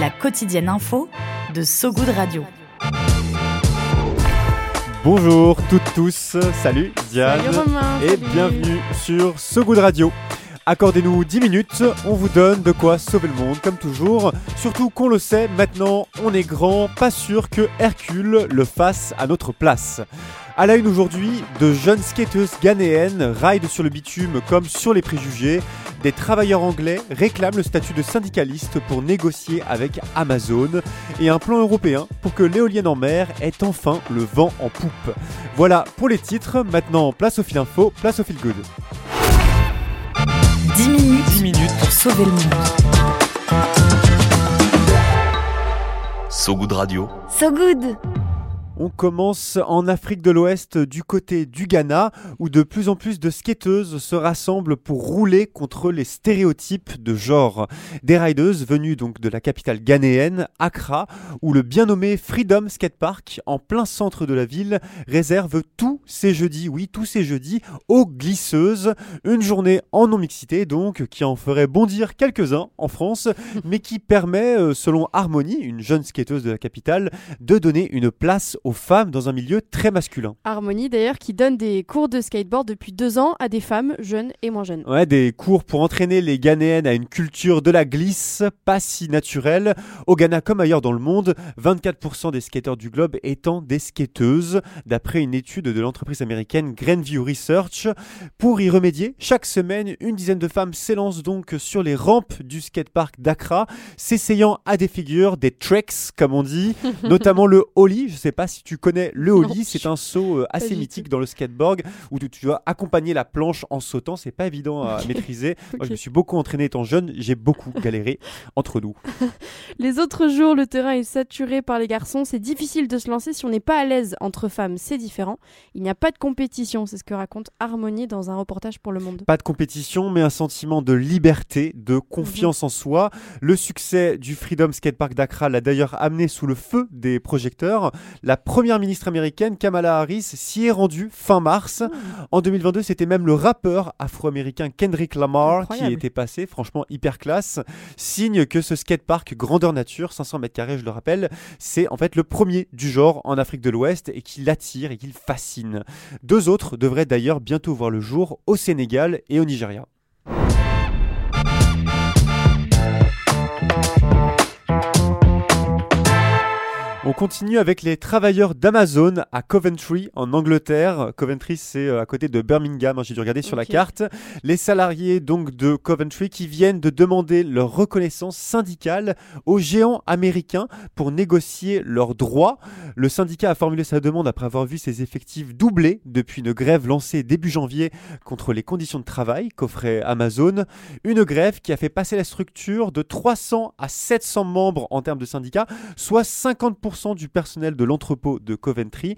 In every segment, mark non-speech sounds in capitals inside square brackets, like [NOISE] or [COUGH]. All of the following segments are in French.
La quotidienne info de So Good Radio. Bonjour toutes tous, salut Diane Salut Romain, et salut. bienvenue sur So Good Radio. Accordez-nous 10 minutes, on vous donne de quoi sauver le monde comme toujours. Surtout qu'on le sait, maintenant on est grand, pas sûr que Hercule le fasse à notre place. À la une aujourd'hui, de jeunes skateuses ghanéennes raident sur le bitume comme sur les préjugés. Des travailleurs anglais réclament le statut de syndicaliste pour négocier avec Amazon. Et un plan européen pour que l'éolienne en mer ait enfin le vent en poupe. Voilà pour les titres, maintenant place au fil info, place au fil good. 10 minutes, 10 minutes pour sauver le monde. So Good Radio. So Good On commence en Afrique de l'Ouest du côté du Ghana où de plus en plus de skateuses se rassemblent pour rouler contre les stéréotypes de genre. Des rideuses venues donc de la capitale ghanéenne, Accra, où le bien nommé Freedom Skate Park, en plein centre de la ville, réserve tous ces jeudis, oui tous ces jeudis, aux glisseuses. Une journée en non-mixité donc qui en ferait bondir quelques-uns en France, [LAUGHS] mais qui permet, euh, selon Harmony, une jeune skateuse de la capitale, de donner une place aux femmes dans un milieu très masculin. Harmonie d'ailleurs qui donne des cours de skateboard depuis deux ans à des femmes jeunes et moins jeunes. Ouais, des cours pour entraîner les Ghanéennes à une culture de la glisse pas si naturelle. Au Ghana comme ailleurs dans le monde, 24% des skateurs du globe étant des skateuses, d'après une étude de l'entreprise américaine Grandview Research. Pour y remédier, chaque semaine, une dizaine de femmes s'élancent donc sur les rampes du skatepark d'Accra, s'essayant à des figures, des tricks comme on dit, [LAUGHS] notamment le ollie. Je sais pas si tu connais le ollie, c'est un saut euh, assez mythique dans le skateboard où tu, tu dois accompagner la planche en sautant. C'est pas évident à maîtriser. [LAUGHS] Moi, je me suis beaucoup entraîné étant jeune. J'ai beaucoup [LAUGHS] galéré entre nous. [LAUGHS] Les autres jours, le terrain est saturé par les garçons. C'est difficile de se lancer si on n'est pas à l'aise entre femmes. C'est différent. Il n'y a pas de compétition. C'est ce que raconte Harmonie dans un reportage pour Le Monde. Pas de compétition, mais un sentiment de liberté, de confiance en soi. Le succès du Freedom Skatepark d'Accra l'a d'ailleurs amené sous le feu des projecteurs. La première ministre américaine, Kamala Harris, s'y est rendue fin mars. En 2022, c'était même le rappeur afro-américain Kendrick Lamar qui était passé, franchement hyper classe. Signe que ce skatepark grandeur nature, 500 mètres carrés, je le rappelle, c'est en fait le premier du genre en Afrique de l'Ouest et qui l'attire et qui le fascine. Deux autres devraient d'ailleurs bientôt voir le jour au Sénégal et au Nigeria. On continue avec les travailleurs d'Amazon à Coventry en Angleterre. Coventry c'est euh, à côté de Birmingham, hein, j'ai dû regarder sur la carte. Les salariés donc de Coventry qui viennent de demander leur reconnaissance syndicale aux géants américains pour négocier leurs droits. Le syndicat a formulé sa demande après avoir vu ses effectifs doubler depuis une grève lancée début janvier contre les conditions de travail qu'offrait Amazon. Une grève qui a fait passer la structure de 300 à 700 membres en termes de syndicats, soit 50% du personnel de l'entrepôt de Coventry,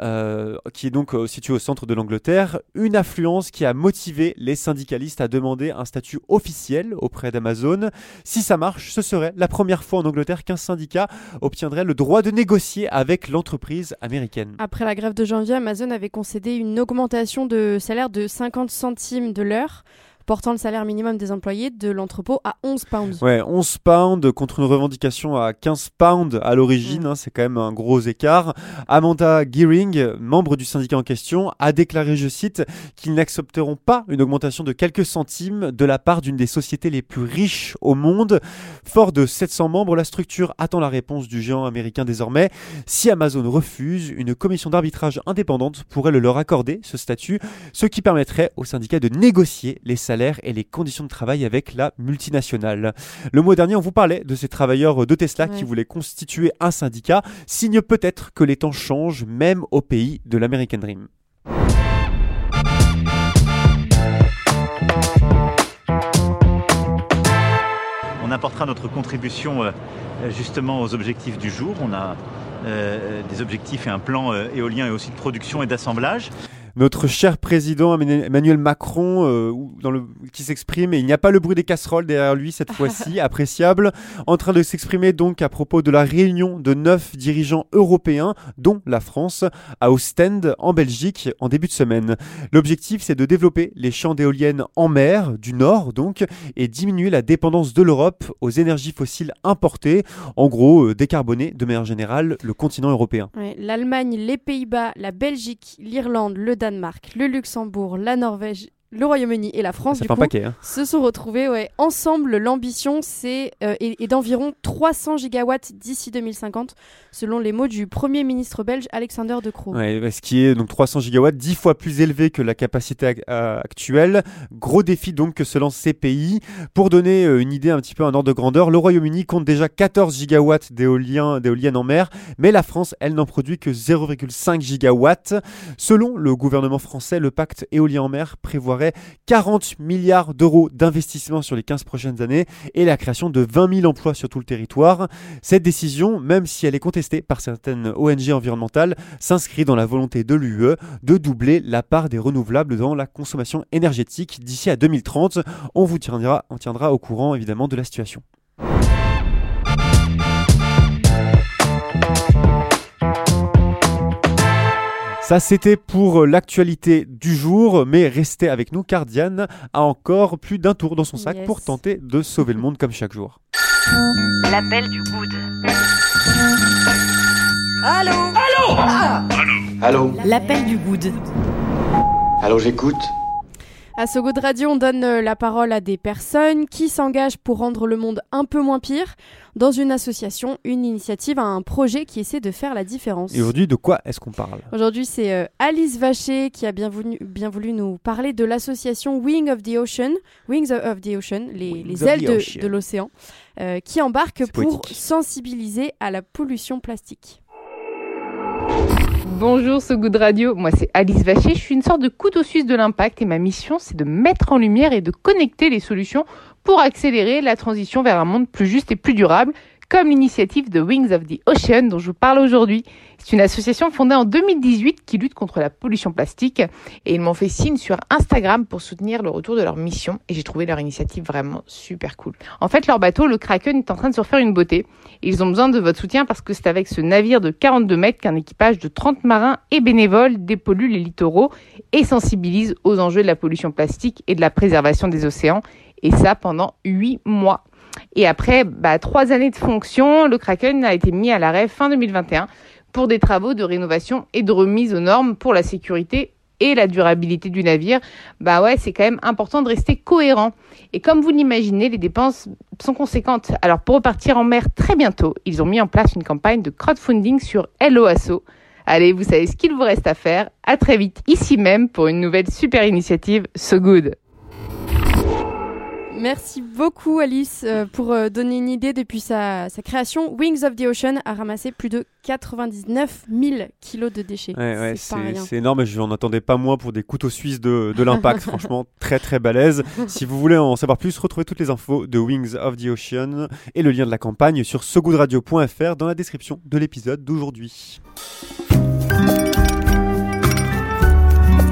euh, qui est donc euh, situé au centre de l'Angleterre. Une affluence qui a motivé les syndicalistes à demander un statut officiel auprès d'Amazon. Si ça marche, ce serait la première fois en Angleterre qu'un syndicat obtiendrait le droit de négocier avec l'entreprise américaine. Après la grève de janvier, Amazon avait concédé une augmentation de salaire de 50 centimes de l'heure, portant le salaire minimum des employés de l'entrepôt à 11 pounds. Ouais, 11 pounds contre une revendication à 15 pounds à l'origine, hein, c'est quand même un gros écart. Amanda Gearing, membre du syndicat en question, a déclaré, je cite, qu'ils n'accepteront pas une augmentation de quelques centimes de la part d'une des sociétés les plus riches au monde. Fort de 700 membres, la structure attend la réponse du géant américain désormais. Si Amazon refuse, une commission d'arbitrage indépendante pourrait le leur accorder, ce statut, ce qui permettrait au syndicat de négocier les salaires et les conditions de travail avec la multinationale. Le mois dernier, on vous parlait de ces travailleurs de Tesla qui voulaient constituer un syndicat, signe peut-être que les temps changent même au pays de l'American Dream. On on apportera notre contribution euh, justement aux objectifs du jour. On a euh, des objectifs et un plan euh, éolien et aussi de production et d'assemblage. Notre cher président Emmanuel Macron euh, dans le, qui s'exprime, et il n'y a pas le bruit des casseroles derrière lui cette [LAUGHS] fois-ci, appréciable, en train de s'exprimer donc à propos de la réunion de neuf dirigeants européens, dont la France, à Ostende en Belgique en début de semaine. L'objectif c'est de développer les champs d'éoliennes en mer, du nord donc, et diminuer la dépendance de l'Europe aux énergies fossiles importées, en gros euh, décarboner de manière générale le continent européen. Ouais, L'Allemagne, les Pays-Bas, la Belgique, l'Irlande, le Danemark, le Luxembourg, la Norvège, le Royaume-Uni et la France du coup, paquet. hein. se sont retrouvés ouais, ensemble. L'ambition c'est euh, est, est d'environ 300 gigawatts d'ici 2050, selon les mots du Premier ministre belge Alexander De Croo. Ouais, bah, ce qui est donc 300 gigawatts, 10 fois plus élevé que la capacité ac- euh, actuelle. Gros défi donc que se lancent ces pays. Pour donner euh, une idée un petit peu, un ordre de grandeur, le Royaume-Uni compte déjà 14 gigawatts d'éolien- d'éoliennes en mer, mais la France, elle, n'en produit que 0,5 gigawatts. Selon le gouvernement français, le pacte éolien en mer prévoirait 40 milliards d'euros d'investissement sur les 15 prochaines années et la création de 20 000 emplois sur tout le territoire. Cette décision, même si elle est contestée par certaines ONG environnementales, s'inscrit dans la volonté de l'UE de doubler la part des renouvelables dans la consommation énergétique d'ici à 2030. On vous tiendra, on tiendra au courant évidemment de la situation. Ça, c'était pour l'actualité du jour, mais restez avec nous car Diane a encore plus d'un tour dans son sac Yes. pour tenter de sauver le monde comme chaque jour. L'appel du good. Allô? L'appel du good. Allô, j'écoute À ce goût de radio, on donne euh, la parole à des personnes qui s'engagent pour rendre le monde un peu moins pire dans une association, une initiative, un projet qui essaie de faire la différence. Et aujourd'hui, de quoi est-ce qu'on parle? Aujourd'hui, c'est euh, Alice Vacher qui a bien voulu, bien voulu nous parler de l'association Wing of the Ocean, Wings of the Ocean, les, ailes de, l'océan, euh, qui embarque pour sensibiliser à la pollution plastique. Bonjour ce goût de radio, moi c'est Alice Vacher, je suis une sorte de couteau suisse de l'impact et ma mission c'est de mettre en lumière et de connecter les solutions pour accélérer la transition vers un monde plus juste et plus durable, comme l'initiative de Wings of the Ocean dont je vous parle aujourd'hui. C'est une association fondée en 2018 qui lutte contre la pollution plastique et ils m'ont fait signe sur Instagram pour soutenir le retour de leur mission et j'ai trouvé leur initiative vraiment super cool. En fait, leur bateau, le Kraken, est en train de se refaire une beauté. Ils ont besoin de votre soutien parce que c'est avec ce navire de 42 mètres qu'un équipage de 30 marins et bénévoles dépollue les littoraux et sensibilise aux enjeux de la pollution plastique et de la préservation des océans. Et ça pendant 8 mois. Et après bah, trois années de fonction, le Kraken a été mis à l'arrêt fin 2021 pour des travaux de rénovation et de remise aux normes pour la sécurité et la durabilité du navire. Bah ouais, c'est quand même important de rester cohérent. Et comme vous l'imaginez, les dépenses sont conséquentes. Alors pour repartir en mer très bientôt, ils ont mis en place une campagne de crowdfunding sur LOASO. Allez, vous savez ce qu'il vous reste à faire. À très vite ici même pour une nouvelle super initiative So Good. Merci beaucoup Alice euh, pour euh, donner une idée depuis sa, sa création. Wings of the Ocean a ramassé plus de 99 000 kilos de déchets. Ouais, ouais, c'est c'est énorme, je n'en attendais pas moins pour des couteaux suisses de, de l'impact, [LAUGHS] franchement très très balèze. Si vous voulez en savoir plus, retrouvez toutes les infos de Wings of the Ocean et le lien de la campagne sur sogoodradio.fr dans la description de l'épisode d'aujourd'hui.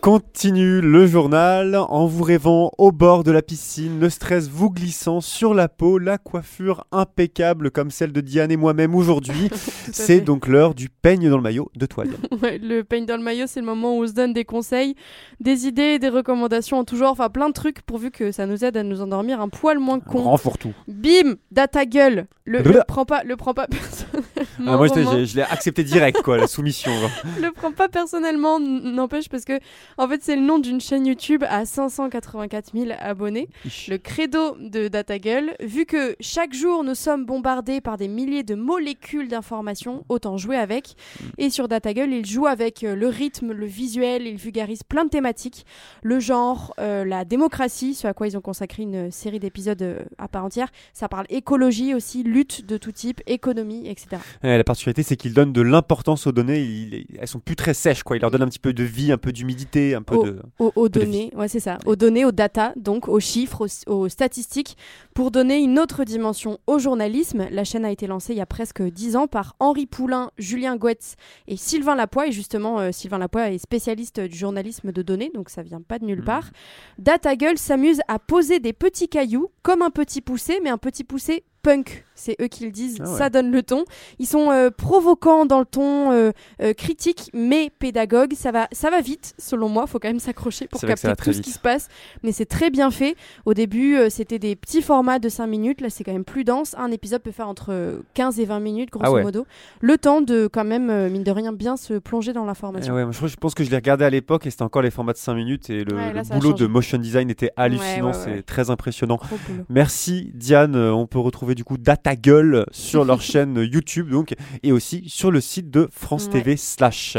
Continue le journal en vous rêvant au bord de la piscine, le stress vous glissant sur la peau, la coiffure impeccable comme celle de Diane et moi-même aujourd'hui. [LAUGHS] C'est donc l'heure du peigne dans le maillot de toile. [LAUGHS] Ouais, le peigne dans le maillot, c'est le moment où on se donne des conseils, des idées, des recommandations en tout genre, enfin plein de trucs pourvu que ça nous aide à nous endormir un poil moins con. Grand fourre-tout. Bim, data gueule. Le, le prends pas, le prends pas personnellement. Ah, moi, je, l'ai accepté direct, quoi, la soumission. genre. [LAUGHS] le prends pas personnellement, n'empêche parce que En fait, c'est le nom d'une chaîne YouTube à 584 000 abonnés. Le credo de DataGull, vu que chaque jour nous sommes bombardés par des milliers de molécules d'informations, autant jouer avec. Et sur DataGull, il joue avec euh, le rythme, le visuel, il vulgarise plein de thématiques, le genre, euh, la démocratie, ce à quoi ils ont consacré une série d'épisodes euh, à part entière. Ça parle écologie aussi, lutte de tout type, économie, etc. Ouais, la particularité, c'est qu'il donne de l'importance aux données. Il- elles sont plus très sèches, quoi. Il leur donne un petit peu de vie, un peu d'humidité, un peu Aux, de. aux- aux peu de données, ouais, c'est ça, aux données, aux data, donc aux chiffres, aux, aux statistiques, pour donner une autre dimension au journalisme. La chaîne a été lancée il y a presque 10 ans par Henri Poulain, Julien Goetz et Sylvain Lapoix. Et justement, euh, Sylvain Lapoix est spécialiste du journalisme de données, donc ça vient pas de Mmh. nulle part. DataGull s'amuse à poser des petits cailloux comme un petit poussé, mais un petit poussé punk. C'est eux qui le disent, Ah ouais. ça donne le ton. Ils sont euh, provocants dans le ton, euh, euh, critique, mais pédagogue. Ça va, ça va vite, selon moi. Faut quand même s'accrocher pour capter tout ce qui se passe. Mais c'est très bien fait. Au début, euh, c'était des petits formats de 5 minutes. Là, c'est quand même plus dense. Un épisode peut faire entre 15 et 20 minutes, grosso Ah ouais. modo. Le temps de, quand même, euh, mine de rien, bien se plonger dans l'information. Eh ouais, je, pense que je l'ai regardé à l'époque et c'était encore les formats de 5 minutes et le, là, le boulot de motion design était hallucinant, c'est très impressionnant. Merci Diane, Euh, on peut retrouver du coup Data Gueule sur leur [LAUGHS] chaîne YouTube donc et aussi sur le site de France Ouais. TV slash.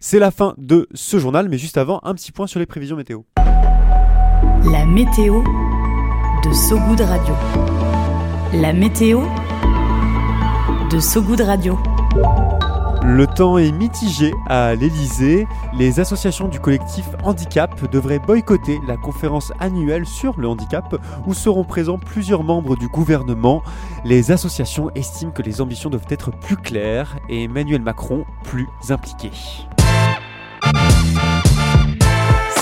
C'est la fin de ce journal, mais juste avant un petit point sur les prévisions météo. La météo de Sogoud Radio. La météo de Sogoud Radio. Le temps est mitigé à l'Elysée. Les associations du collectif Handicap devraient boycotter la conférence annuelle sur le handicap où seront présents plusieurs membres du gouvernement. Les associations estiment que les ambitions doivent être plus claires et Emmanuel Macron plus impliqué.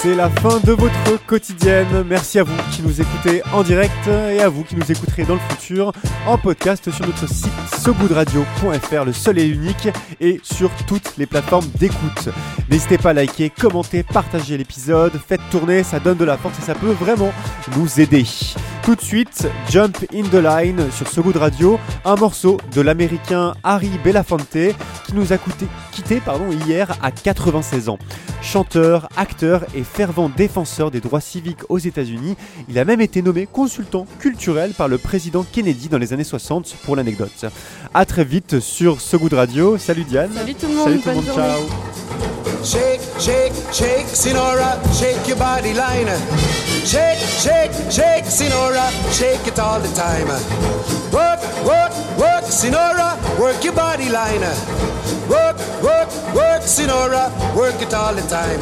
C'est la fin de votre quotidienne. Merci à vous qui nous écoutez en direct et à vous qui nous écouterez dans le futur en podcast sur notre site sogoodradio.fr, le seul et unique, et sur toutes les plateformes d'écoute. N'hésitez pas à liker, commenter, partager l'épisode, faites tourner, ça donne de la force et ça peut vraiment nous aider. Tout de suite, Jump in the Line sur So Good Radio, un morceau de l'américain Harry Belafonte qui nous a coûté- quitté pardon, hier à 96 ans. Chanteur, acteur et fervent défenseur des droits civiques aux États-Unis, il a même été nommé consultant culturel par le président Kennedy dans les années 60 pour l'anecdote. A très vite sur So Good Radio. Salut Diane. Salut tout le monde, Salut tout le bonne monde, journée. ciao. Shake, shake, shake, Sinora, shake your body line. Shake, shake, shake, Sinora, shake it all the time. Work, work, work, Sinora, work your body line. Work, work, work, Sinora, work it all the time.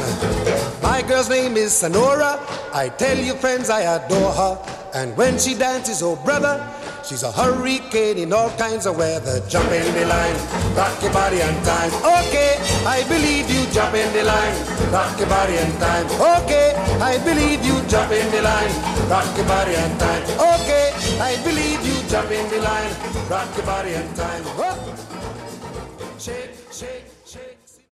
My girl's name is Sonora. I tell you, friends, I adore her. And when she dances, oh brother, she's a hurricane in all kinds of weather. Jump in the line, rock your body and time. Okay, I believe you. Jump in the line, rock your body and time. Okay, I believe you. Jump in the line, rock your body and time. Okay, I believe you. Jump in the line, rock your body and time. Shake, shake.